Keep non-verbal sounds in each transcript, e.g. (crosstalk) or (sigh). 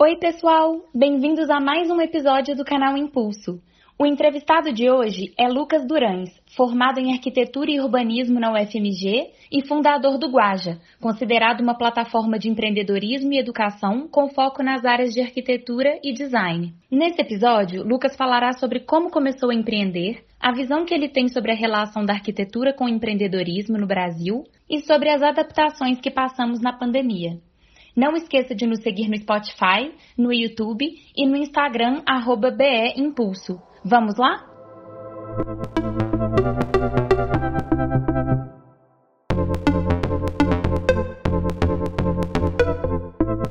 Oi, pessoal! Bem-vindos a mais um episódio do canal Impulso. O entrevistado de hoje é Lucas Durães, formado em Arquitetura e Urbanismo na UFMG e fundador do Guaja, considerado uma plataforma de empreendedorismo e educação com foco nas áreas de arquitetura e design. Nesse episódio, Lucas falará sobre como começou a empreender, a visão que ele tem sobre a relação da arquitetura com o empreendedorismo no Brasil e sobre as adaptações que passamos na pandemia. Não esqueça de nos seguir no Spotify, no YouTube e no Instagram, arroba BE Impulso. Vamos lá?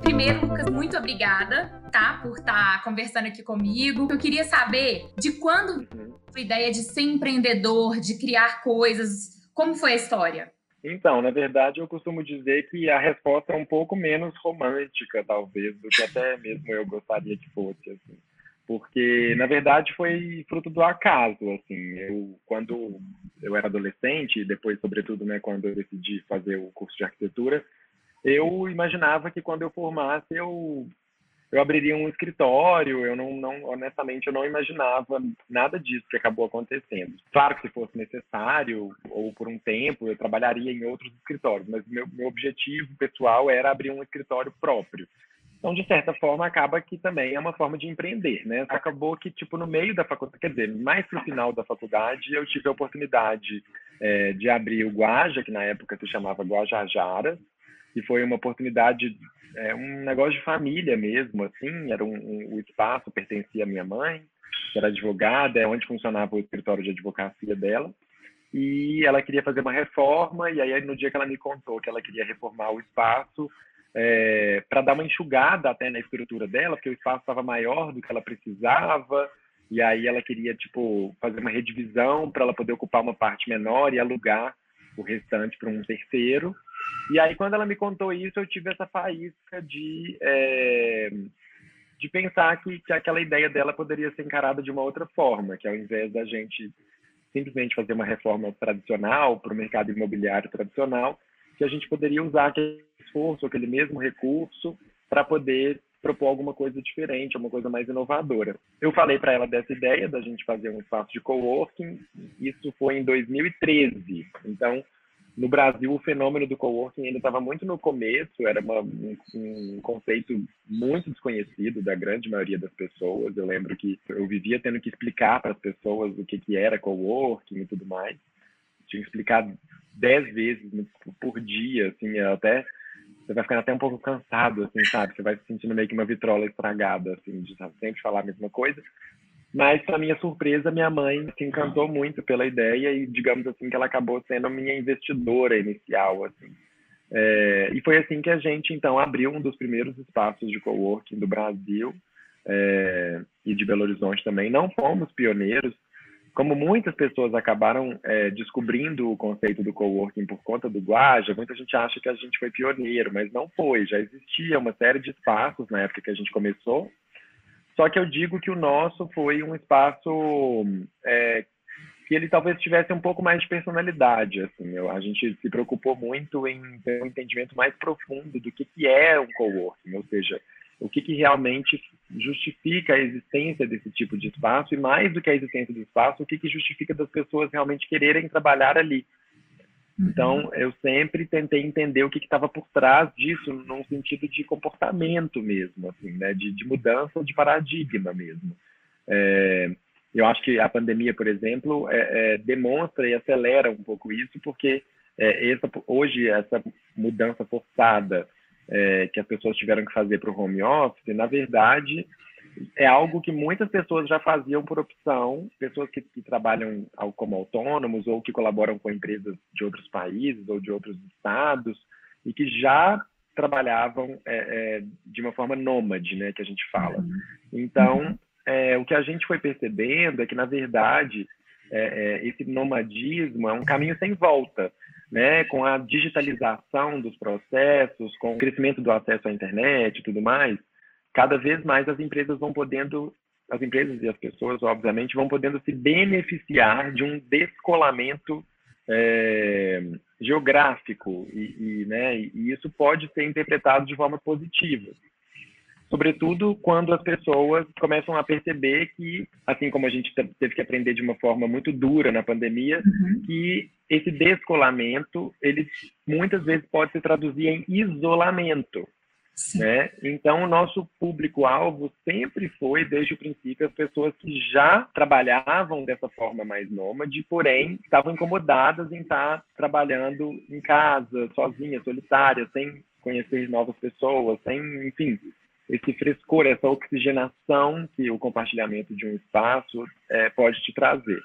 Primeiro, Lucas, muito obrigada, tá, por estar tá conversando aqui comigo. Eu queria saber de quando a ideia de ser empreendedor, de criar coisas, como foi a história? Então, na verdade, eu costumo dizer que a resposta é um pouco menos romântica, talvez, do que até mesmo eu gostaria que fosse, assim. Porque, na verdade, foi fruto do acaso, assim. Eu, quando eu era adolescente, depois, sobretudo, né, quando eu decidi fazer o curso de arquitetura, eu imaginava que quando eu formasse, eu eu abriria um escritório, eu não, não, honestamente, eu não imaginava nada disso que acabou acontecendo. Claro que se fosse necessário, ou por um tempo, eu trabalharia em outros escritórios, mas meu, meu objetivo pessoal era abrir um escritório próprio. Então, de certa forma, acaba que também é uma forma de empreender, né? Acabou que, tipo, no meio da faculdade, quer dizer, mais pro final da faculdade, eu tive a oportunidade é, de abrir o Guaja, que na época se chamava Guajajara, e foi uma oportunidade é, um negócio de família mesmo, assim, era um, um, o espaço pertencia à minha mãe, que era advogada, é onde funcionava o escritório de advocacia dela, e ela queria fazer uma reforma, e aí no dia que ela me contou que ela queria reformar o espaço, é, para dar uma enxugada até na estrutura dela, porque o espaço estava maior do que ela precisava, e aí ela queria, tipo, fazer uma redivisão para ela poder ocupar uma parte menor e alugar o restante para um terceiro, e aí, quando ela me contou isso, eu tive essa faísca de, é, de pensar que, que aquela ideia dela poderia ser encarada de uma outra forma, que ao invés da gente simplesmente fazer uma reforma tradicional para o mercado imobiliário tradicional, que a gente poderia usar aquele esforço, aquele mesmo recurso, para poder propor alguma coisa diferente, alguma coisa mais inovadora. Eu falei para ela dessa ideia da gente fazer um espaço de coworking, isso foi em 2013. Então, no Brasil, o fenômeno do coworking ainda estava muito no começo, era uma, um, um, conceito muito desconhecido da grande maioria das pessoas. Eu lembro que eu vivia tendo que explicar para as pessoas o que, que era coworking e tudo mais. Tinha que explicar dez vezes por dia, assim, até você vai ficando até um pouco cansado, assim, sabe? Você vai se sentindo meio que uma vitrola estragada, assim, de sempre falar a mesma coisa. Mas, para minha surpresa, minha mãe se encantou muito pela ideia e, digamos assim, que ela acabou sendo minha investidora inicial, assim. É, e foi assim que a gente, então, abriu um dos primeiros espaços de coworking do Brasil é, e de Belo Horizonte também. Não fomos pioneiros, como muitas pessoas acabaram é, descobrindo o conceito do coworking por conta do Guaja, muita gente acha que a gente foi pioneiro, mas não foi. Já existia uma série de espaços na época que a gente começou, só que eu digo que o nosso foi um espaço é, que ele talvez tivesse um pouco mais de personalidade. Assim, eu, a gente se preocupou muito em ter um entendimento mais profundo do que, que é um coworking, ou seja, o que, que realmente justifica a existência desse tipo de espaço e mais do que a existência do espaço, o que, que justifica das pessoas realmente quererem trabalhar ali. Então, uhum. eu sempre tentei entender o que estava por trás disso, num sentido de comportamento mesmo, assim, né? de, de mudança de paradigma mesmo. É, eu acho que a pandemia, por exemplo, é, é, demonstra e acelera um pouco isso, porque é, essa, hoje essa mudança forçada é, que as pessoas tiveram que fazer para o home office, na verdade, é algo que muitas pessoas já faziam por opção, pessoas que, que, trabalham como autônomos ou que colaboram com empresas de outros países ou de outros estados e que já trabalhavam é, é, de uma forma nômade, né, que a gente fala. Uhum. Então, é, o que a gente foi percebendo é que, na verdade, é, é, esse nomadismo é um caminho sem volta, né, com a digitalização dos processos, com o crescimento do acesso à internet e tudo mais, cada vez mais as empresas vão podendo, as empresas e as pessoas, obviamente, vão podendo se beneficiar de um descolamento é, geográfico e, e, né, e isso pode ser interpretado de forma positiva. sobretudo quando as pessoas começam a perceber que, assim como a gente teve que aprender de uma forma muito dura na pandemia, uhum. que esse descolamento, ele muitas vezes pode se traduzir em isolamento. Né? Então, o nosso público-alvo sempre foi, desde o princípio, as pessoas que já trabalhavam dessa forma mais nômade, porém estavam incomodadas em estar trabalhando em casa, sozinhas, solitárias, sem conhecer novas pessoas, sem, enfim, esse frescor, essa oxigenação que o compartilhamento de um espaço é, pode te trazer.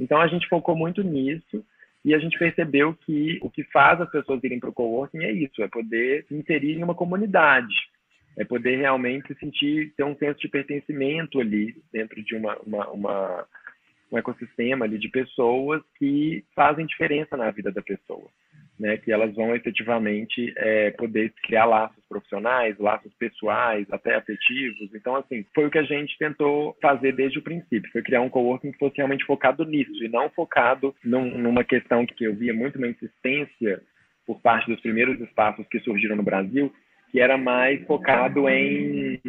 Então a gente focou muito nisso e a gente percebeu que o que faz as pessoas irem para o coworking é isso, é poder se inserir em uma comunidade, é poder realmente sentir, ter um senso de pertencimento ali dentro de uma, uma, uma um ecossistema ali de pessoas que fazem diferença na vida da pessoa né, que elas vão efetivamente é, poder criar laços profissionais, laços pessoais, até afetivos. Então, assim, foi o que a gente tentou fazer desde o princípio, foi criar um coworking que fosse realmente focado nisso e não focado num, numa questão que eu via muito uma insistência por parte dos primeiros espaços que surgiram no Brasil, que era mais focado em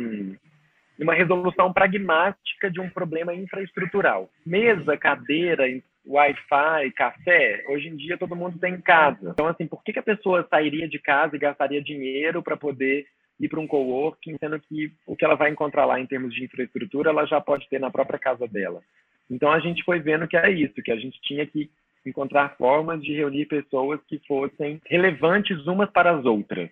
uma resolução pragmática de um problema infraestrutural. Mesa, cadeira, Wi-Fi, café, hoje em dia todo mundo tem em casa. Então, assim, por que, que a pessoa sairia de casa e gastaria dinheiro para poder ir para um coworking, sendo que o que ela vai encontrar lá em termos de infraestrutura, ela já pode ter na própria casa dela. Então, a gente foi vendo que era isso, que a gente tinha que encontrar formas de reunir pessoas que fossem relevantes umas para as outras.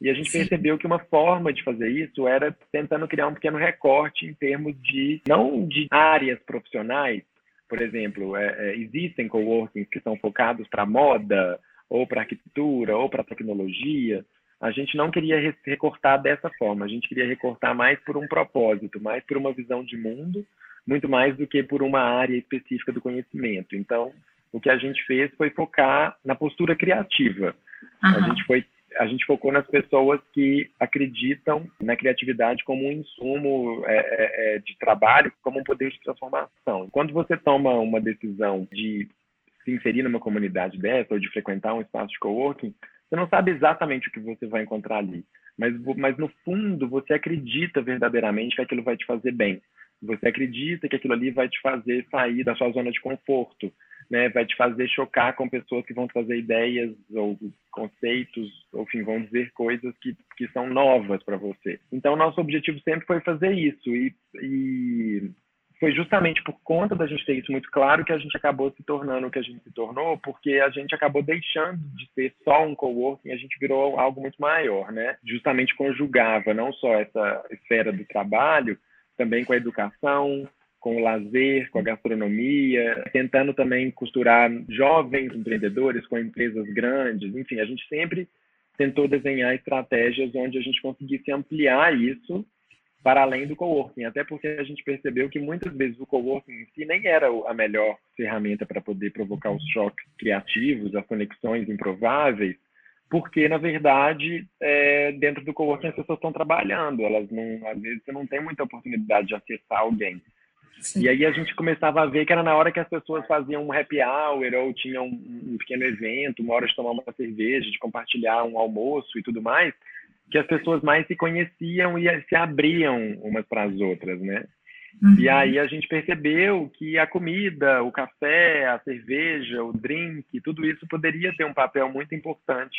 E a gente Sim. percebeu que uma forma de fazer isso era tentando criar um pequeno recorte em termos de, não de áreas profissionais, por exemplo, é, é, existem coworkings que são focados para moda, ou para arquitetura, ou para tecnologia. A gente não queria recortar dessa forma, a gente queria recortar mais por um propósito, mais por uma visão de mundo, muito mais do que por uma área específica do conhecimento. Então, o que a gente fez foi focar na postura criativa. Uhum. A gente foi a gente focou nas pessoas que acreditam na criatividade como um insumo é, é, é, de trabalho, como um poder de transformação. Quando você toma uma decisão de se inserir numa comunidade dessa ou de frequentar um espaço de coworking, você não sabe exatamente o que você vai encontrar ali, mas, mas no fundo você acredita verdadeiramente que aquilo vai te fazer bem. Você acredita que aquilo ali vai te fazer sair da sua zona de conforto, né, vai te fazer chocar com pessoas que vão trazer ideias ou conceitos, ou, enfim, vão dizer coisas que, que são novas para você. Então, nosso objetivo sempre foi fazer isso e, e foi justamente por conta da gente ter isso muito claro que a gente acabou se tornando o que a gente se tornou, porque a gente acabou deixando de ser só um coworking, a gente virou algo muito maior, né? Justamente conjugava não só essa esfera do trabalho, também com a educação, com o lazer, com a gastronomia, tentando também costurar jovens empreendedores com empresas grandes. Enfim, a gente sempre tentou desenhar estratégias onde a gente conseguisse ampliar isso para além do coworking, até porque a gente percebeu que muitas vezes o coworking em si nem era a melhor ferramenta para poder provocar os choques criativos, as conexões improváveis, porque na verdade é, dentro do coworking as pessoas estão trabalhando, elas não, às vezes você não tem muita oportunidade de acessar alguém. Sim. E aí a gente começava a ver que era na hora que as pessoas faziam um happy hour ou tinham um, pequeno evento, uma hora de tomar uma cerveja, de compartilhar um almoço e tudo mais, que as pessoas mais se conheciam e se abriam umas para as outras, né? Uhum. E aí a gente percebeu que a comida, o café, a cerveja, o drink, tudo isso poderia ter um papel muito importante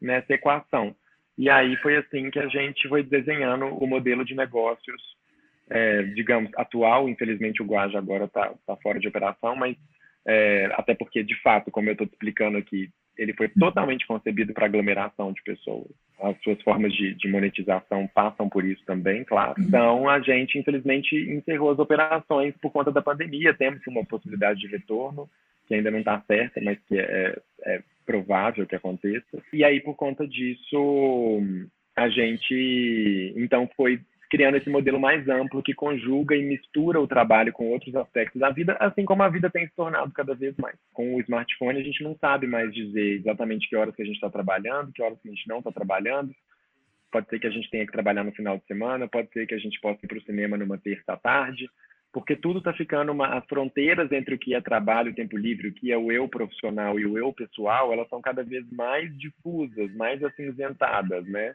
nessa equação. E aí foi assim que a gente foi desenhando o modelo de negócios é, digamos, atual. Infelizmente, o Guaja agora está tá fora de operação, mas é, até porque, de fato, como eu estou explicando aqui, ele foi totalmente concebido para aglomeração de pessoas. As suas formas de, de, monetização passam por isso também, claro. Uhum. Então, a gente, infelizmente, encerrou as operações por conta da pandemia. Temos uma possibilidade de retorno, que ainda não está certa, mas que é, é provável que aconteça. E aí, por conta disso, a gente, então, foi criando esse modelo mais amplo que conjuga e mistura o trabalho com outros aspectos da vida, assim como a vida tem se tornado cada vez mais. Com o smartphone, a gente não sabe mais dizer exatamente que horas que a gente está trabalhando, que horas que a gente não está trabalhando. Pode ser que a gente tenha que trabalhar no final de semana, pode ser que a gente possa ir para o cinema numa terça à tarde, porque tudo está ficando uma, as fronteiras entre o que é trabalho, tempo livre, o que é o eu profissional e o eu pessoal, elas são cada vez mais difusas, mais acinzentadas, né?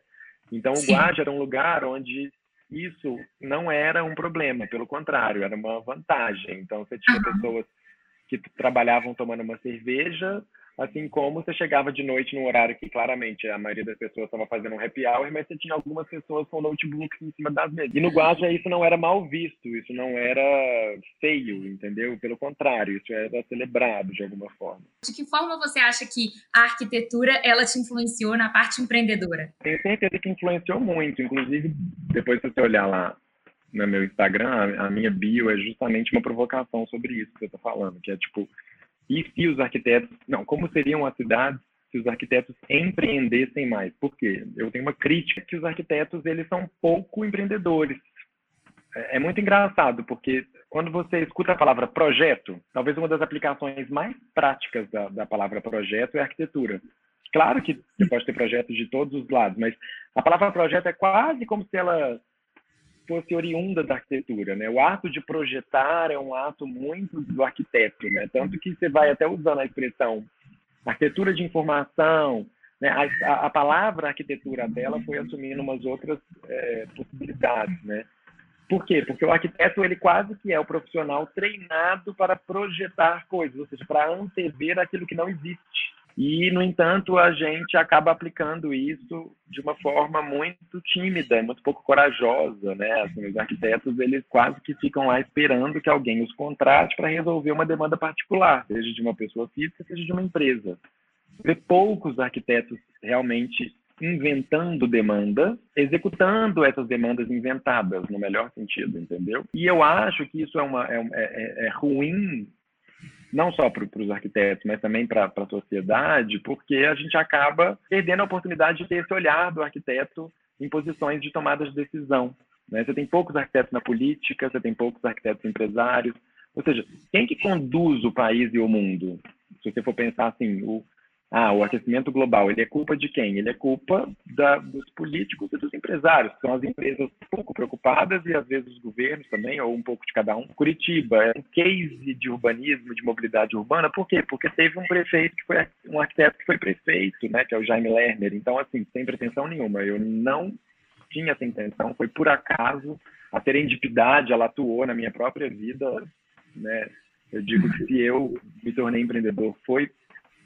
Então, o Guaja era um lugar onde isso não era um problema, pelo contrário, era uma vantagem. Então, você tinha uhum. pessoas que trabalhavam tomando uma cerveja, assim como você chegava de noite num horário que claramente a maioria das pessoas estava fazendo um happy hour, mas você tinha algumas pessoas com notebooks em cima das mesas. E no Guaja isso não era mal visto, isso não era feio, entendeu? Pelo contrário, isso era celebrado de alguma forma. De que forma você acha que a arquitetura ela te influenciou na parte empreendedora? Tenho certeza que influenciou muito, inclusive depois se você olhar lá no meu Instagram, a minha bio é justamente uma provocação sobre isso que você está falando, que é tipo e se os arquitetos, não, como seriam as cidades se os arquitetos empreendessem mais? Por quê? Eu tenho uma crítica que os arquitetos eles são pouco empreendedores. É, é muito engraçado, porque quando você escuta a palavra projeto, talvez uma das aplicações mais práticas da, da palavra projeto é arquitetura. Claro que você pode ter projetos de todos os lados, mas a palavra projeto é quase como se ela fosse oriunda da arquitetura, né? O ato de projetar é um ato muito do arquiteto, né? Tanto que você vai até usando a expressão arquitetura de informação, né? A, a palavra arquitetura dela foi assumindo umas outras é, possibilidades, né? Por quê? Porque o arquiteto ele quase que é o profissional treinado para projetar coisas, ou seja, para antever aquilo que não existe. E, no entanto, a gente acaba aplicando isso de uma forma muito tímida, muito pouco corajosa, né? Assim, os arquitetos, eles quase que ficam lá esperando que alguém os contrate para resolver uma demanda particular, seja de uma pessoa física, seja de uma empresa. Vê poucos arquitetos realmente inventando demanda, executando essas demandas inventadas, no melhor sentido, entendeu? E eu acho que isso é, uma, é, é, é ruim não só para os arquitetos, mas também para a sociedade, porque a gente acaba perdendo a oportunidade de ter esse olhar do arquiteto em posições de tomada de decisão. Né? Você tem poucos arquitetos na política, você tem poucos arquitetos empresários. Ou seja, quem que conduz o país e o mundo? Se você for pensar assim, o, ah, o aquecimento global, ele é culpa de quem? Ele é culpa da, dos políticos e dos empresários, são as empresas pouco preocupadas e às vezes os governos também, ou um pouco de cada um. Curitiba é um case de urbanismo, de mobilidade urbana, por quê? Porque teve um prefeito que foi um arquiteto que foi prefeito, né, que é o Jaime Lerner. Então, assim, sem pretensão nenhuma, eu não tinha essa intenção, foi por acaso, a serendipidade, ela atuou na minha própria vida, né? Eu digo que se eu me tornei empreendedor foi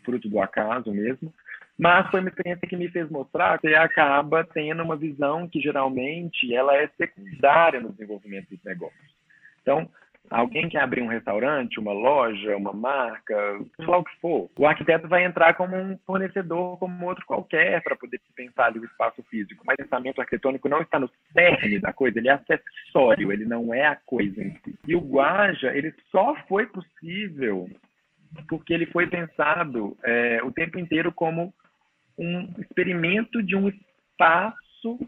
fruto do acaso mesmo, mas foi uma experiência que me fez mostrar que acaba tendo uma visão que geralmente ela é secundária no desenvolvimento dos negócios. Então, alguém que abrir um restaurante, uma loja, uma marca, seja lá o que for, o arquiteto vai entrar como um fornecedor, como outro qualquer, para poder pensar ali o espaço físico. Mas o pensamento arquitetônico não está no cerne da coisa, ele é acessório, ele não é a coisa em si. E o Guaja, ele só foi possível porque ele foi pensado é, o tempo inteiro como um experimento de um espaço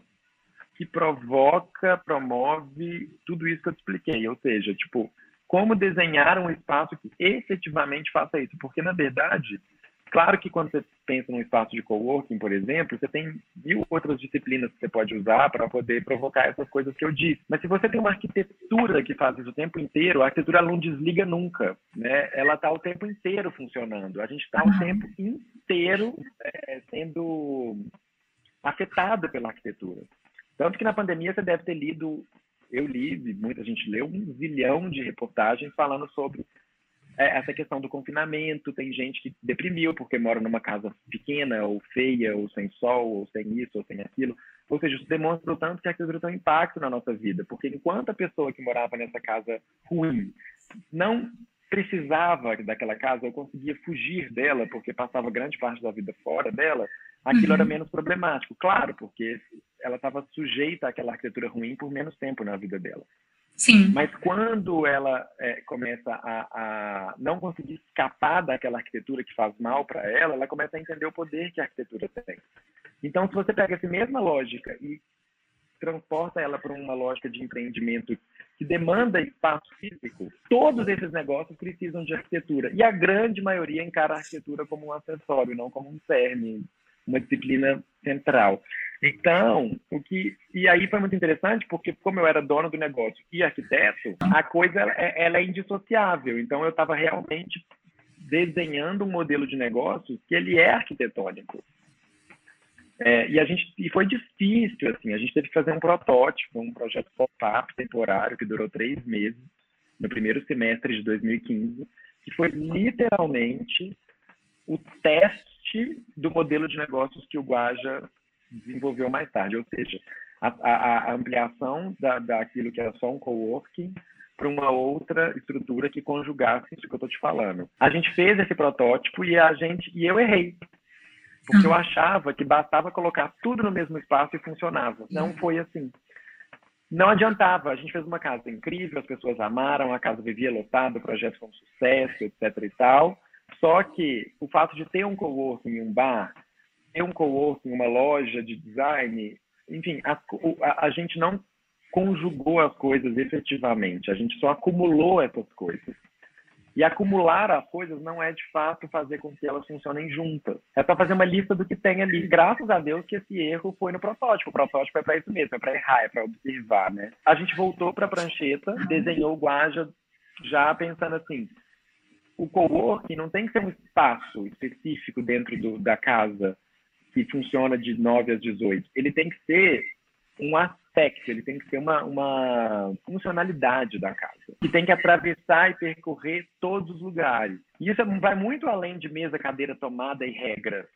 que provoca, promove tudo isso que eu te expliquei. Ou seja, tipo, como desenhar um espaço que efetivamente faça isso. Porque, na verdade, Claro que quando você pensa num espaço de coworking, por exemplo, você tem mil outras disciplinas que você pode usar para poder provocar essas coisas que eu disse. Mas se você tem uma arquitetura que faz isso o tempo inteiro, a arquitetura não desliga nunca, né? Ela está o tempo inteiro funcionando. A gente está o tempo inteiro é, sendo afetado pela arquitetura. Tanto que na pandemia você deve ter lido, eu li, muita gente leu, um zilhão de reportagens falando sobre essa questão do confinamento, tem gente que deprimiu porque mora numa casa pequena, ou feia, ou sem sol, ou sem isso, ou sem aquilo. Ou seja, isso demonstra o tanto que a arquitetura tem um impacto na nossa vida, porque enquanto a pessoa que morava nessa casa ruim não precisava daquela casa, ou conseguia fugir dela, porque passava grande parte da vida fora dela, aquilo uhum. era menos problemático. Claro, porque ela estava sujeita àquela arquitetura ruim por menos tempo na vida dela. Sim. Mas quando ela é, começa a, a, não conseguir escapar daquela arquitetura que faz mal para ela, ela começa a entender o poder que a arquitetura tem. Então, se você pega essa mesma lógica e transporta ela para uma lógica de empreendimento que demanda espaço físico, todos esses negócios precisam de arquitetura. E a grande maioria encara a arquitetura como um acessório, não como um cerne, uma disciplina central. Então, o que e aí foi muito interessante porque como eu era dono do negócio e arquiteto, a coisa ela é indissociável. Então eu estava realmente desenhando um modelo de negócio que ele é arquitetônico. É, e a gente e foi difícil, assim, a gente teve que fazer um protótipo, um projeto pop-up temporário que durou três meses, no primeiro semestre de 2015, que foi literalmente o teste do modelo de negócios que o Guaja desenvolveu mais tarde, ou seja, a, a, a ampliação da, daquilo que era só um coworking para uma outra estrutura que conjugasse isso que eu estou te falando. A gente fez esse protótipo e a gente e eu errei porque eu achava que bastava colocar tudo no mesmo espaço e funcionava. Não foi assim. Não adiantava. A gente fez uma casa incrível, as pessoas amaram, a casa vivia lotada, o projeto foi um sucesso, etc e tal. Só que o fato de ter um coworking um bar, ter um coworking, uma loja de design, enfim, a, a, a gente não conjugou as coisas efetivamente. A gente só acumulou essas coisas. E acumular as coisas não é de fato fazer com que elas funcionem juntas. É só fazer uma lista do que tem ali. Graças a Deus que esse erro foi no protótipo. O protótipo é para isso mesmo, é para errar, é para observar, né? A gente voltou para a prancheta, desenhou o Guaja já pensando assim, o coworking não tem que ser um espaço específico dentro do, da casa que funciona de 9 às 18. Ele tem que ser um aspecto, ele tem que ser uma, uma funcionalidade da casa, que tem que atravessar e percorrer todos os lugares. Isso vai muito além de mesa, cadeira, tomada e regras.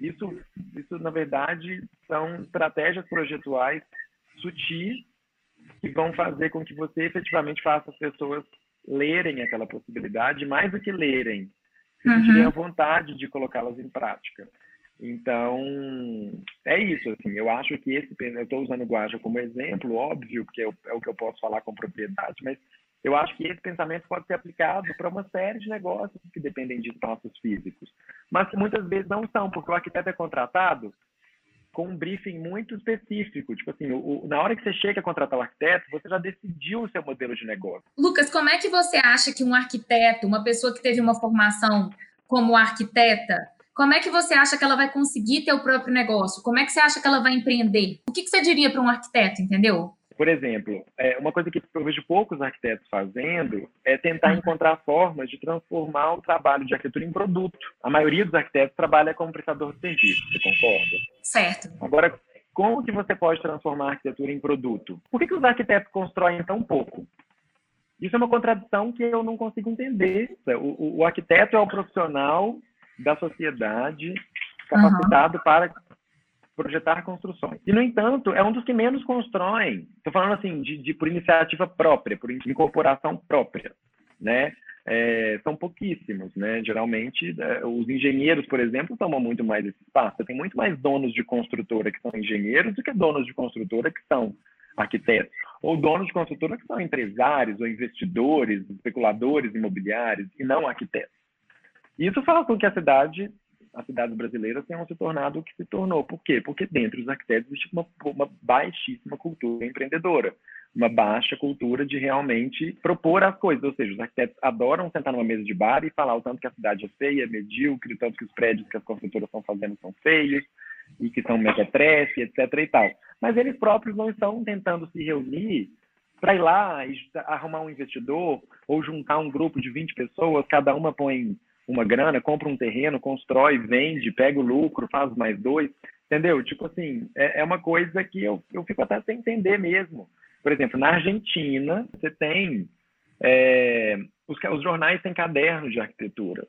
Isso, isso na verdade, são estratégias projetuais sutis que vão fazer com que você efetivamente faça as pessoas lerem aquela possibilidade, mais do que lerem, se uhum. a vontade de colocá-las em prática. Então, é isso, assim, eu acho que esse, eu estou usando o Guaja como exemplo, óbvio, porque é o, é o que eu posso falar com propriedade, mas eu acho que esse pensamento pode ser aplicado para uma série de negócios que dependem de espaços físicos, mas que muitas vezes não são, porque o arquiteto é contratado com um briefing muito específico. Tipo assim, o, o, na hora que você chega a contratar o arquiteto, você já decidiu o seu modelo de negócio. Lucas, como é que você acha que um arquiteto, uma pessoa que teve uma formação como arquiteta, como é que você acha que ela vai conseguir ter o próprio negócio? Como é que você acha que ela vai empreender? O que, que você diria para um arquiteto, entendeu? Por exemplo, é, uma coisa que eu vejo poucos arquitetos fazendo é tentar uhum. encontrar formas de transformar o trabalho de arquitetura em produto. A maioria dos arquitetos trabalha como prestador de serviço, você concorda? Certo. Agora, como que você pode transformar a arquitetura em produto? Por que, que os arquitetos constroem tão pouco? Isso é uma contradição que eu não consigo entender. O, o, o arquiteto é o profissional da sociedade capacitado uhum. para projetar construções. E, no entanto, é um dos que menos constroem. Estou falando assim, de, de, por iniciativa própria, por incorporação própria, né? É, são pouquíssimos, né? Geralmente, é, os engenheiros, por exemplo, tomam muito mais esse espaço. Tem muito mais donos de construtora que são engenheiros do que donos de construtora que são arquitetos. Ou donos de construtora que são empresários ou investidores, especuladores imobiliários e não arquitetos. Isso faz com que a cidade, as cidades brasileiras tenham se tornado o que se tornou. Por quê? Porque dentro dos arquitetos existe uma, uma baixíssima cultura empreendedora, uma baixa cultura de realmente propor as coisas. Ou seja, os arquitetos adoram sentar numa mesa de bar e falar o tanto que a cidade é feia, é medíocre, o tanto que os prédios que as construtoras estão fazendo são feios e que são mequetrefe, etc. e tal. Mas eles próprios não estão tentando se reunir para ir lá e arrumar um investidor ou juntar um grupo de 20 pessoas, cada uma põe uma grana, compra um terreno, constrói, vende, pega o lucro, faz mais dois, entendeu? Tipo assim, é, é uma coisa que eu, eu fico até sem entender mesmo. Por exemplo, na Argentina, você tem. É, os, os jornais têm cadernos de arquitetura.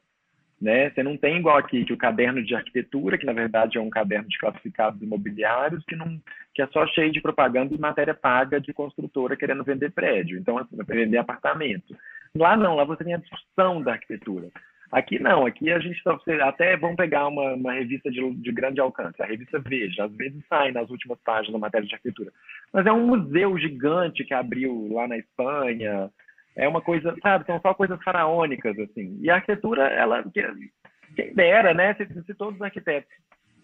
Né? Você não tem igual aqui que o caderno de arquitetura, que na verdade é um caderno de classificados imobiliários, que, não, que é só cheio de propaganda e matéria paga de construtora querendo vender prédio, então assim, vender apartamento. Lá não, lá você tem a discussão da arquitetura. Aqui não, aqui a gente tá, até vamos pegar uma, uma revista de, de, grande alcance, a revista Veja, às vezes sai nas últimas páginas da matéria de arquitetura, mas é um museu gigante que abriu lá na Espanha, é uma coisa, sabe, são só coisas faraônicas, assim, e a arquitetura, ela, quem dera, né, se, se todos os arquitetos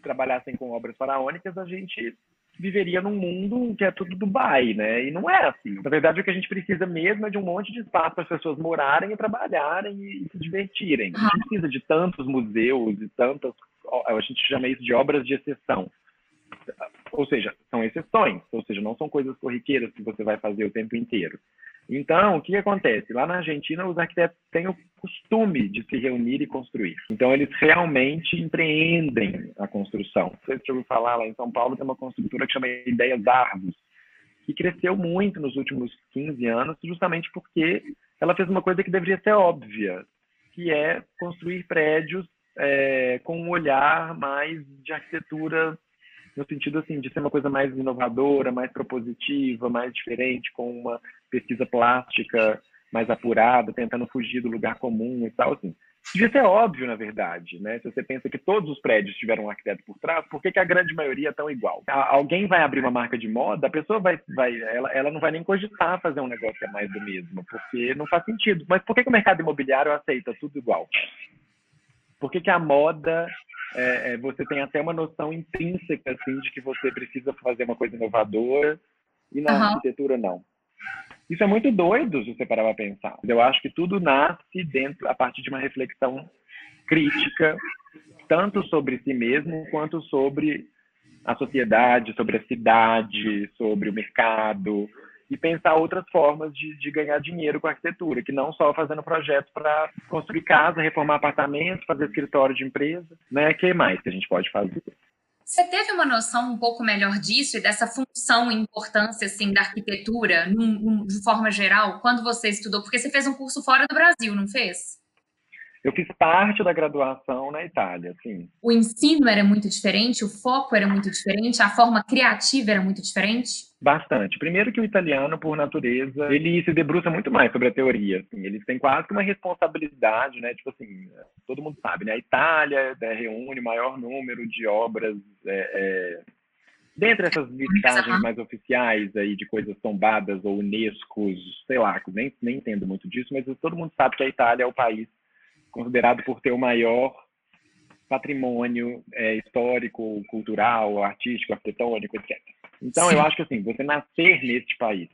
trabalhassem com obras faraônicas, a gente viveria num mundo que é tudo Dubai, né? E não é assim. Na verdade, o que a gente precisa mesmo é de um monte de espaço para as pessoas morarem e trabalharem e, se divertirem. A gente precisa de tantos museus e tantas. A gente chama isso de obras de exceção. Ou seja, são exceções, ou seja, não são coisas corriqueiras que você vai fazer o tempo inteiro. Então, o que acontece? Lá na Argentina, os arquitetos têm o costume de se reunir e construir. Então, eles realmente empreendem a construção. Você ouviu falar, lá em São Paulo tem uma construtora que chama Ideias Argos, que cresceu muito nos últimos 15 anos, justamente porque ela fez uma coisa que deveria ser óbvia, que é construir prédios é, com um olhar mais de arquitetura no sentido assim de ser uma coisa mais inovadora, mais propositiva, mais diferente, com uma pesquisa plástica mais apurada, tentando fugir do lugar comum e tal assim. Devia ser óbvio, na verdade, né? Se você pensa que todos os prédios tiveram um arquiteto por trás, por que, que a grande maioria é tão igual? Alguém vai abrir uma marca de moda, a pessoa vai, vai ela, ela não vai nem cogitar fazer um negócio que é mais do mesmo, porque não faz sentido. Mas por que, que o mercado imobiliário aceita tudo igual? Por que, que a moda é, é, você tem até uma noção intrínseca assim de que você precisa fazer uma coisa inovadora e na uhum. arquitetura não. Isso é muito doido se você parar para pensar. Eu acho que tudo nasce dentro a partir de uma reflexão crítica, tanto sobre si mesmo quanto sobre a sociedade, sobre a cidade, sobre o mercado, e pensar outras formas de, de ganhar dinheiro com a arquitetura, que não só fazendo projetos para construir casa, reformar apartamentos, fazer escritório de empresa, né? que mais que a gente pode fazer? Você teve uma noção um pouco melhor disso e dessa função e importância assim da arquitetura, num, num, de forma geral, quando você estudou? Porque você fez um curso fora do Brasil, não fez? Eu fiz parte da graduação na Itália, sim. O ensino era muito diferente, o foco era muito diferente, a forma criativa era muito diferente? Bastante. Primeiro que o italiano, por natureza, ele se debruça muito mais sobre a teoria. Assim. Eles têm quase que uma responsabilidade, né? Tipo assim, todo mundo sabe, né? A Itália né, reúne o maior número de obras é, é... Dentre essas listagens mais oficiais aí de coisas tombadas ou Unesco, sei lá, nem, nem entendo muito disso, mas todo mundo sabe que a Itália é o país considerado por ter o maior patrimônio é, histórico, cultural, artístico, arquitetônico, etc. Então, Sim. eu acho que assim, você nascer neste país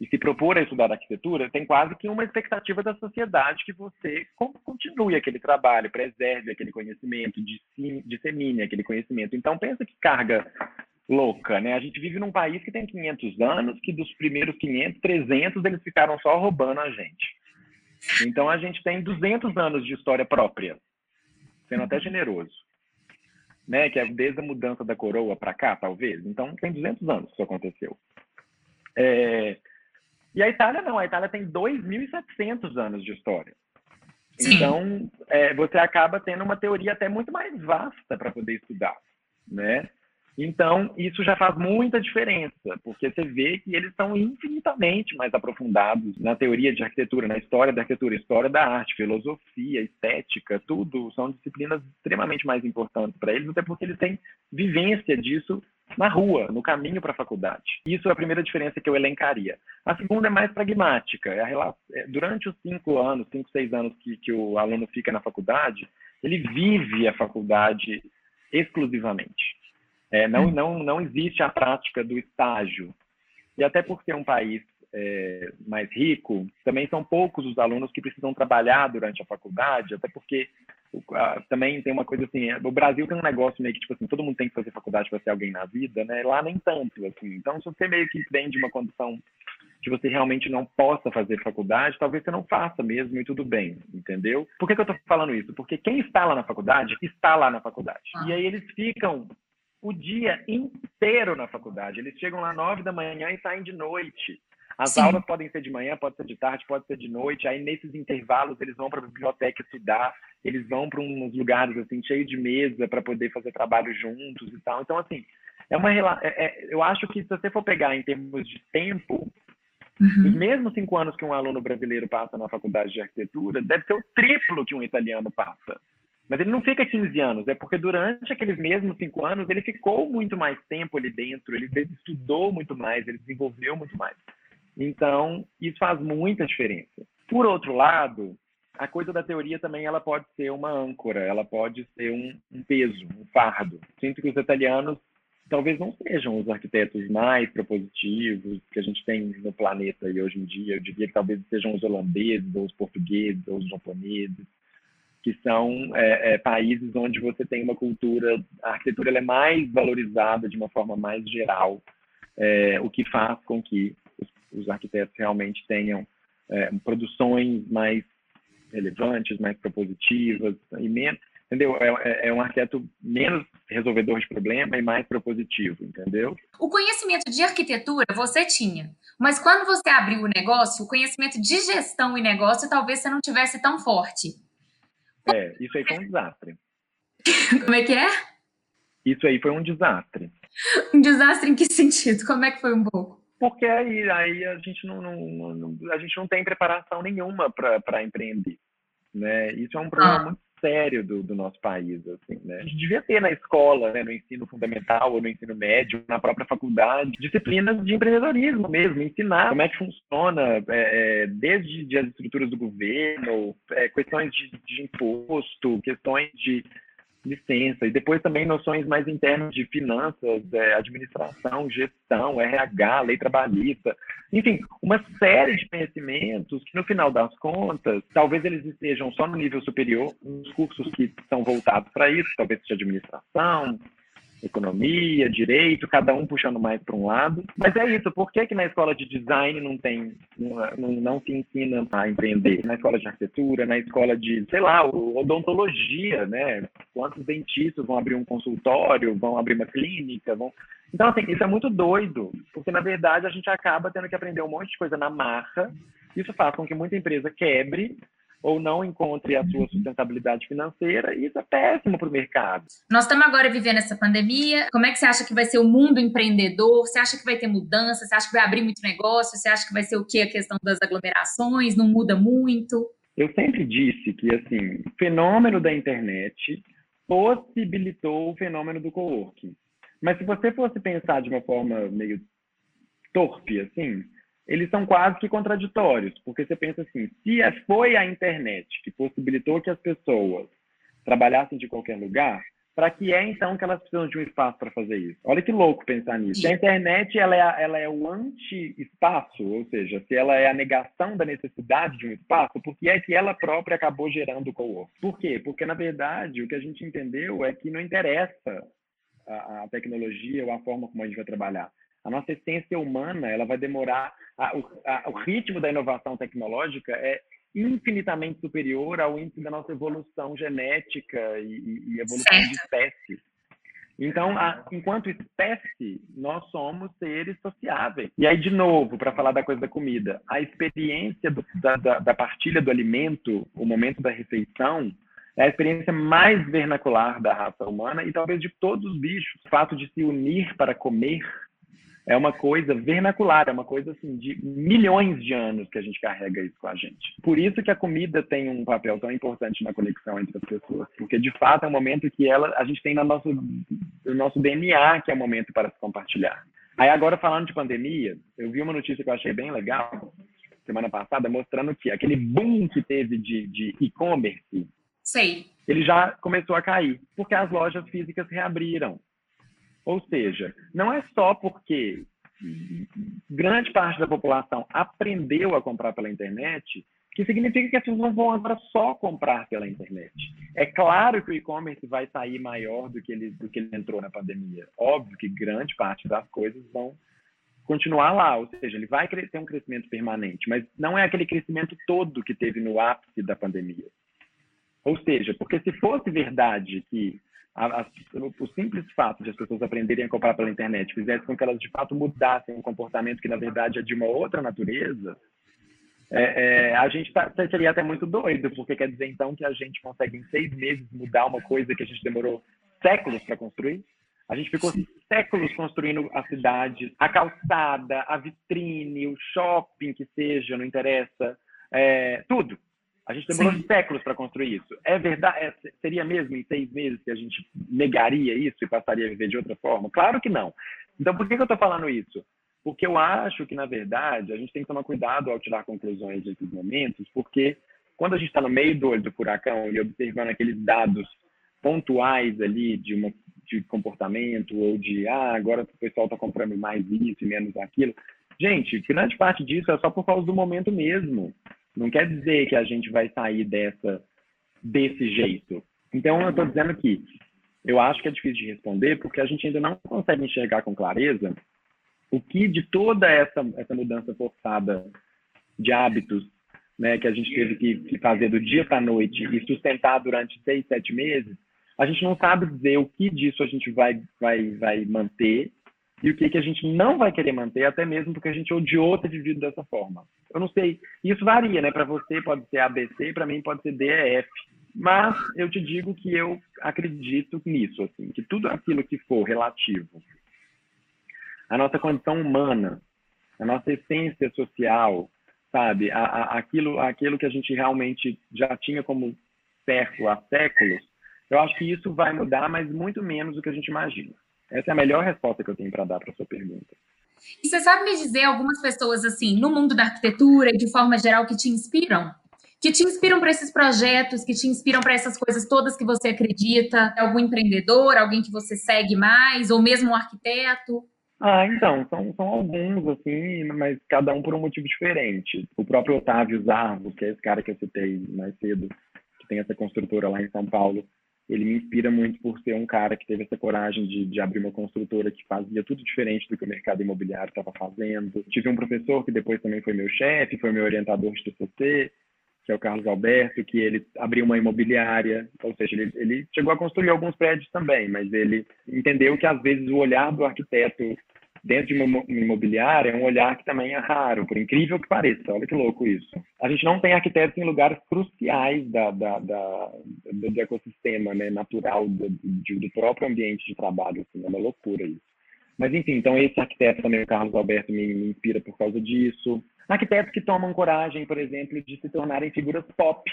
e se propor a estudar arquitetura, tem quase que uma expectativa da sociedade que você continue aquele trabalho, preserve aquele conhecimento, dissemine aquele conhecimento. Então, pensa que carga louca, né? A gente vive num país que tem 500 anos, que dos primeiros 500, 300 eles ficaram só roubando a gente. Então a gente tem 200 anos de história própria, sendo até generoso. Né, que é desde a mudança da coroa para cá, talvez. Então, tem 200 anos que isso aconteceu. É... E a Itália não, a Itália tem 2.700 anos de história. Sim. Então, é, você acaba tendo uma teoria até muito mais vasta para poder estudar, né? Então, isso já faz muita diferença, porque você vê que eles são infinitamente mais aprofundados na teoria de arquitetura, na história da arquitetura, história da arte, filosofia, estética, tudo são disciplinas extremamente mais importantes para eles, até porque eles têm vivência disso na rua, no caminho para a faculdade. Isso é a primeira diferença que eu elencaria. A segunda é mais pragmática. É relação, é, durante os cinco anos, cinco, seis anos que, que o aluno fica na faculdade, ele vive a faculdade exclusivamente. É, não, hum. não, não existe a prática do estágio. E até por ser um país é, mais rico, também são poucos os alunos que precisam trabalhar durante a faculdade, até porque também tem uma coisa assim, o Brasil tem um negócio meio que, tipo assim, todo mundo tem que fazer faculdade para ser alguém na vida, né? Lá nem tanto, assim. Então, se você meio que vem de uma condição que você realmente não possa fazer faculdade, talvez você não faça mesmo e tudo bem, entendeu? Por que, que eu estou falando isso? Porque quem está lá na faculdade, está lá na faculdade. Ah. E aí eles ficam o dia inteiro na faculdade. Eles chegam lá nove da manhã e saem de noite. As Sim. aulas podem ser de manhã, pode ser de tarde, pode ser de noite. Aí nesses intervalos eles vão para a biblioteca estudar, eles vão para uns lugares assim cheios de mesa para poder fazer trabalho juntos e tal. Então assim é uma é, é, eu acho que se você for pegar em termos de tempo Uhum. Os mesmos cinco anos que um aluno brasileiro passa na faculdade de arquitetura, deve ser o triplo que um italiano passa. Mas ele não fica 15 anos, é porque durante aqueles mesmos cinco anos ele ficou muito mais tempo ali dentro, ele estudou muito mais, ele desenvolveu muito mais. Então, isso faz muita diferença. Por outro lado, a coisa da teoria também ela pode ser uma âncora, ela pode ser um, um peso, um fardo. Sinto que os italianos talvez não sejam os arquitetos mais propositivos que a gente tem no planeta e hoje em dia. Eu diria que talvez sejam os holandeses, ou os portugueses, ou os japoneses que são é, é, países onde você tem uma cultura, a arquitetura é mais valorizada de uma forma mais geral, é, o que faz com que os, os arquitetos realmente tenham é, produções mais relevantes, mais propositivas e menos, entendeu? É, é, é, um arquiteto menos resolvedor de problema e mais propositivo, entendeu? O conhecimento de arquitetura você tinha, mas quando você abriu o negócio, o conhecimento de gestão e negócio talvez você não tivesse tão forte. É, isso aí foi um desastre. (laughs) Como é que é? Isso aí foi um desastre. Um desastre em que sentido? Como é que foi um pouco? Porque aí, aí a gente não, não, não a gente não tem preparação nenhuma para empreender. Né? Isso é um problema ah. muito sério do, do, nosso país. Assim, né? A gente devia ter na escola, né, no ensino fundamental ou no ensino médio, na própria faculdade, disciplinas de empreendedorismo mesmo, ensinar como é que funciona, é, é, desde de as estruturas do governo, é, questões de, de imposto, questões de licença, e depois também noções mais internas de finanças, é, administração, gestão, RH, lei trabalhista, enfim, uma série de conhecimentos que, no final das contas, talvez eles estejam só no nível superior, nos cursos que são voltados para isso, talvez seja administração, economia, direito, cada um puxando mais para um lado. Mas é isso, por que, que na escola de design não tem, não, não se ensina a empreender? Na escola de arquitetura, na escola de, sei lá, odontologia, né? Quantos dentistas vão abrir um consultório, vão abrir uma clínica, vão... Então, assim, isso é muito doido, porque na verdade a gente acaba tendo que aprender um monte de coisa na marra. Isso faz com que muita empresa quebre ou não encontre a sua sustentabilidade financeira, e isso é péssimo para o mercado. Nós estamos agora vivendo essa pandemia. Como é que você acha que vai ser o mundo empreendedor? Você acha que vai ter mudança? Você acha que vai abrir muito negócio? Você acha que vai ser o que a questão das aglomerações? Não muda muito? Eu sempre disse que assim, o fenômeno da internet possibilitou o fenômeno do coworking. Mas se você fosse pensar de uma forma meio torpe, assim, eles são quase que contraditórios, porque você pensa assim, se é, foi a internet que possibilitou que as pessoas trabalhassem de qualquer lugar, para que é então que elas precisam de um espaço para fazer isso? Olha que louco pensar nisso. Se a internet ela é, ela é o anti-espaço, ou seja, se ela é a negação da necessidade de um espaço, por que é que ela própria acabou gerando o co-work? Por quê? Porque, na verdade, o que a gente entendeu é que não interessa a, a tecnologia ou a forma como a gente vai trabalhar. A nossa essência humana ela vai demorar a, o, a, o ritmo da inovação tecnológica é infinitamente superior ao índice da nossa evolução genética e, e evolução certo. de espécie. Então, a, enquanto espécie, nós somos seres sociáveis. E aí, de novo, para falar da coisa da comida, a experiência do, da, da, partilha do alimento, o momento da refeição, é a experiência mais vernacular da raça humana e talvez de todos os bichos. O fato de se unir para comer é uma coisa vernacular, é uma coisa assim de milhões de anos que a gente carrega isso com a gente. Por isso que a comida tem um papel tão importante na conexão entre as pessoas, porque de fato é um momento que ela a gente tem no nosso no nosso DNA que é o momento para se compartilhar. Aí agora falando de pandemia, eu vi uma notícia que eu achei bem legal semana passada mostrando que aquele boom que teve de, de e-commerce, ele já começou a cair porque as lojas físicas reabriram. Ou seja, não é só porque grande parte da população aprendeu a comprar pela internet que significa que as pessoas vão agora só comprar pela internet. É claro que o e-commerce vai sair maior do que ele do que ele entrou na pandemia. Óbvio que grande parte das coisas vão continuar lá, ou seja, ele vai ter um crescimento permanente, mas não é aquele crescimento todo que teve no ápice da pandemia. Ou seja, porque se fosse verdade que a, a, o simples fato de as pessoas aprenderem a comprar pela internet fizesse com que elas de fato mudassem um comportamento que na verdade é de uma outra natureza, é, é, a gente tá, seria até muito doido, porque quer dizer então que a gente consegue em seis meses mudar uma coisa que a gente demorou séculos para construir. A gente ficou Sim. séculos construindo a cidade, a calçada, a vitrine, o shopping que seja, não interessa, é, tudo. A gente demorou Sim. séculos para construir isso. É verdade? É, seria mesmo em seis meses que a gente negaria isso e passaria a viver de outra forma? Claro que não. Então, por que, que eu estou falando isso? Porque eu acho que, na verdade, a gente tem que tomar cuidado ao tirar conclusões desses momentos, porque quando a gente está no meio do olho do furacão e observando aqueles dados pontuais ali de, uma, de comportamento ou de, ah, agora o pessoal está comprando mais isso e menos aquilo. Gente, grande parte disso é só por causa do momento mesmo. Não quer dizer que a gente vai sair dessa desse jeito. Então, eu estou dizendo que eu acho que é difícil de responder porque a gente ainda não consegue enxergar com clareza o que de toda essa, essa mudança forçada de hábitos né, que a gente teve que, que fazer do dia para a noite e sustentar durante seis, sete meses, a gente não sabe dizer o que disso a gente vai, vai, vai manter e o que, que a gente não vai querer manter, até mesmo porque a gente odiou ter vivido dessa forma. Eu não sei. Isso varia, né? Para você pode ser ABC, para mim pode ser DEF. Mas eu te digo que eu acredito nisso, assim, que tudo aquilo que for relativo à nossa condição humana, à nossa essência social, sabe, a, a, aquilo, aquilo que a gente realmente já tinha como certo há séculos, eu acho que isso vai mudar, mas muito menos do que a gente imagina. Essa é a melhor resposta que eu tenho para dar para sua pergunta. E você sabe me dizer algumas pessoas assim, no mundo da arquitetura e de forma geral que te inspiram? Que te inspiram para esses projetos, que te inspiram para essas coisas todas que você acredita? Algum empreendedor, alguém que você segue mais, ou mesmo um arquiteto? Ah, então, são, são alguns, assim, mas cada um por um motivo diferente. O próprio Otávio Zarvo, que é esse cara que eu citei mais cedo, que tem essa construtora lá em São Paulo, ele me inspira muito por ser um cara que teve essa coragem de, de abrir uma construtora que fazia tudo diferente do que o mercado imobiliário estava fazendo. Tive um professor que depois também foi meu chefe, foi meu orientador de TCC, que é o Carlos Alberto, que ele abriu uma imobiliária, ou seja, ele, ele chegou a construir alguns prédios também, mas ele entendeu que às vezes o olhar do arquiteto dentro de uma imobiliária é um olhar que também é raro, por incrível que pareça. Olha que louco isso. A gente não tem arquitetos em lugares cruciais da, da, da do, ecossistema né, natural do, do, próprio ambiente de trabalho. Assim, é uma loucura isso. Mas, enfim, então esse arquiteto também, o Carlos Alberto, me, me inspira por causa disso. Arquitetos que tomam coragem, por exemplo, de se tornarem figuras pop.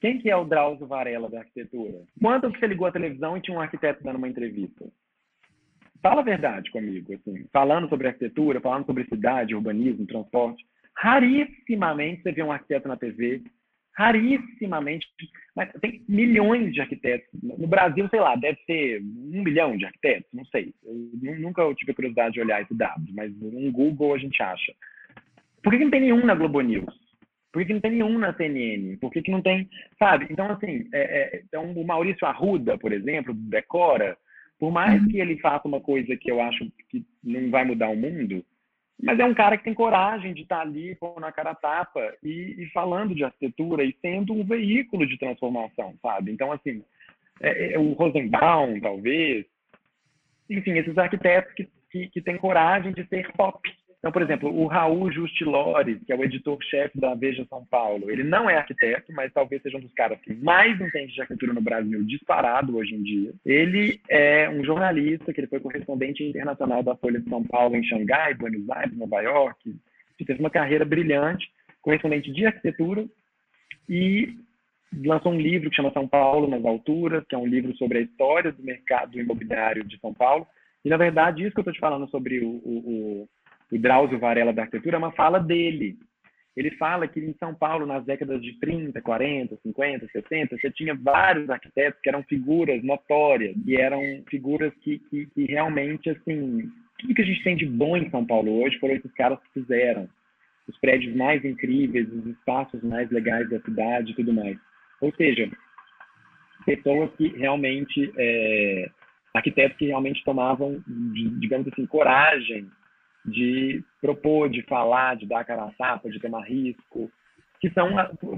Quem que é o Drauzio Varela da arquitetura? Quando você ligou a televisão e tinha um arquiteto dando uma entrevista? Fala a verdade comigo, assim, falando sobre arquitetura, falando sobre cidade, urbanismo, transporte. Rarissimamente você vê um arquiteto na TV, rarissimamente, mas tem milhões de arquitetos. No Brasil, sei lá, deve ter um milhão de arquitetos, não sei. Eu nunca tive curiosidade de olhar esse dado, mas no Google a gente acha. Por que, que não tem nenhum na Globo News? Por que, que não tem nenhum na CNN? Por que, que não tem, sabe? Então, assim, é, é, então, o Maurício Arruda, por exemplo, Decora, por mais uhum. que ele faça uma coisa que eu acho que não vai mudar o mundo, mas é um cara que tem coragem de estar ali com na cara tapa e, e, falando de arquitetura e sendo um veículo de transformação, sabe? Então, assim, é, é o Rosenbaum, talvez, enfim, esses arquitetos que, que, que têm coragem de ser pop, então, por exemplo, o Raul Justilores, que é o editor-chefe da Veja São Paulo, ele não é arquiteto, mas talvez seja um dos caras que mais entende de arquitetura no Brasil, disparado hoje em dia. Ele é um jornalista, que ele foi correspondente internacional da Folha de São Paulo em Xangai, Buenos Aires, Nova York. Ele teve uma carreira brilhante, correspondente de arquitetura, e lançou um livro que chama São Paulo nas Alturas, que é um livro sobre a história do mercado imobiliário de São Paulo. E, na verdade, isso que eu estou te falando sobre o, o, o Drauzio Varela da arquitetura, é uma fala dele. Ele fala que em São Paulo, nas décadas de 30, 40, 50, 60, você tinha vários arquitetos que eram figuras notórias, que eram figuras que, que, que realmente, assim, tudo que a gente tem de bom em São Paulo hoje foram esses caras que fizeram. Os prédios mais incríveis, os espaços mais legais da cidade e tudo mais. Ou seja, pessoas que realmente, é, arquitetos que realmente tomavam, digamos assim, coragem de propor, de falar, de dar cara a tapa, de tomar risco, que são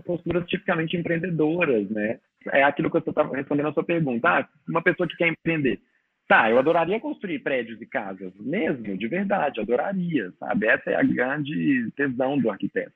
posturas tipicamente empreendedoras, né? É aquilo que eu estou respondendo a sua pergunta. Ah, uma pessoa que quer empreender. Tá, eu adoraria construir prédios e casas, mesmo, de verdade, adoraria, sabe? Essa é a grande tesão do arquiteto.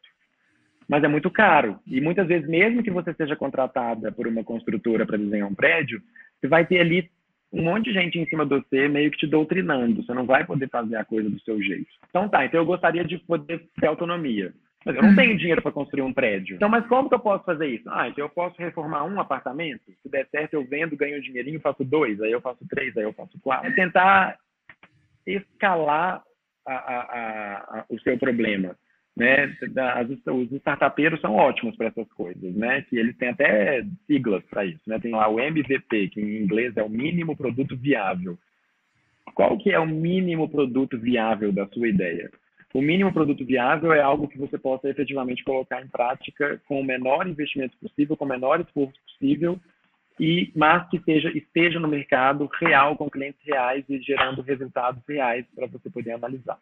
Mas é muito caro. E muitas vezes, mesmo que você seja contratada por uma construtora para desenhar um prédio, você vai ter ali um monte de gente em cima de você meio que te doutrinando. Você não vai poder fazer a coisa do seu jeito. Então tá, então eu gostaria de poder ter autonomia. Mas eu não uhum. tenho dinheiro para construir um prédio. Então, mas como que eu posso fazer isso? Ah, então eu posso reformar um apartamento. Se der certo, eu vendo, ganho um dinheirinho, faço dois, aí eu faço três, aí eu faço quatro. É tentar escalar a, a, a, o seu problema né? As, os startupeiros são ótimos para essas coisas, né? Que eles têm até siglas para isso, né? Tem lá o MVP, que em inglês é o mínimo produto viável. Qual que é o mínimo produto viável da sua ideia? O mínimo produto viável é algo que você possa efetivamente colocar em prática com o menor investimento possível, com o menor esforço possível, e mas que esteja, esteja no mercado real, com clientes reais e gerando resultados reais para você poder analisar.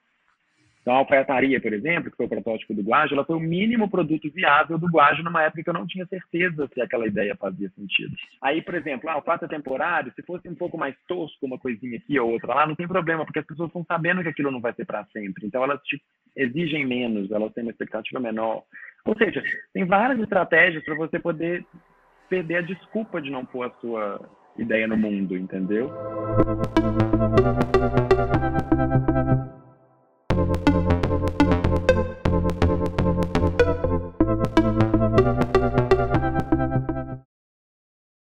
Então, a alfaiataria, por exemplo, que foi o protótipo do Guajo, ela foi o mínimo produto viável do Guajo numa época que eu não tinha certeza se aquela ideia fazia sentido. Aí, por exemplo, ah, o fato é temporário, se fosse um pouco mais tosco, uma coisinha aqui ou outra lá, não tem problema, porque as pessoas estão sabendo que aquilo não vai ser para sempre. Então, elas te exigem menos, elas têm uma expectativa menor. Ou seja, tem várias estratégias para você poder perder a desculpa de não pôr a sua ideia no mundo, entendeu? Thank you.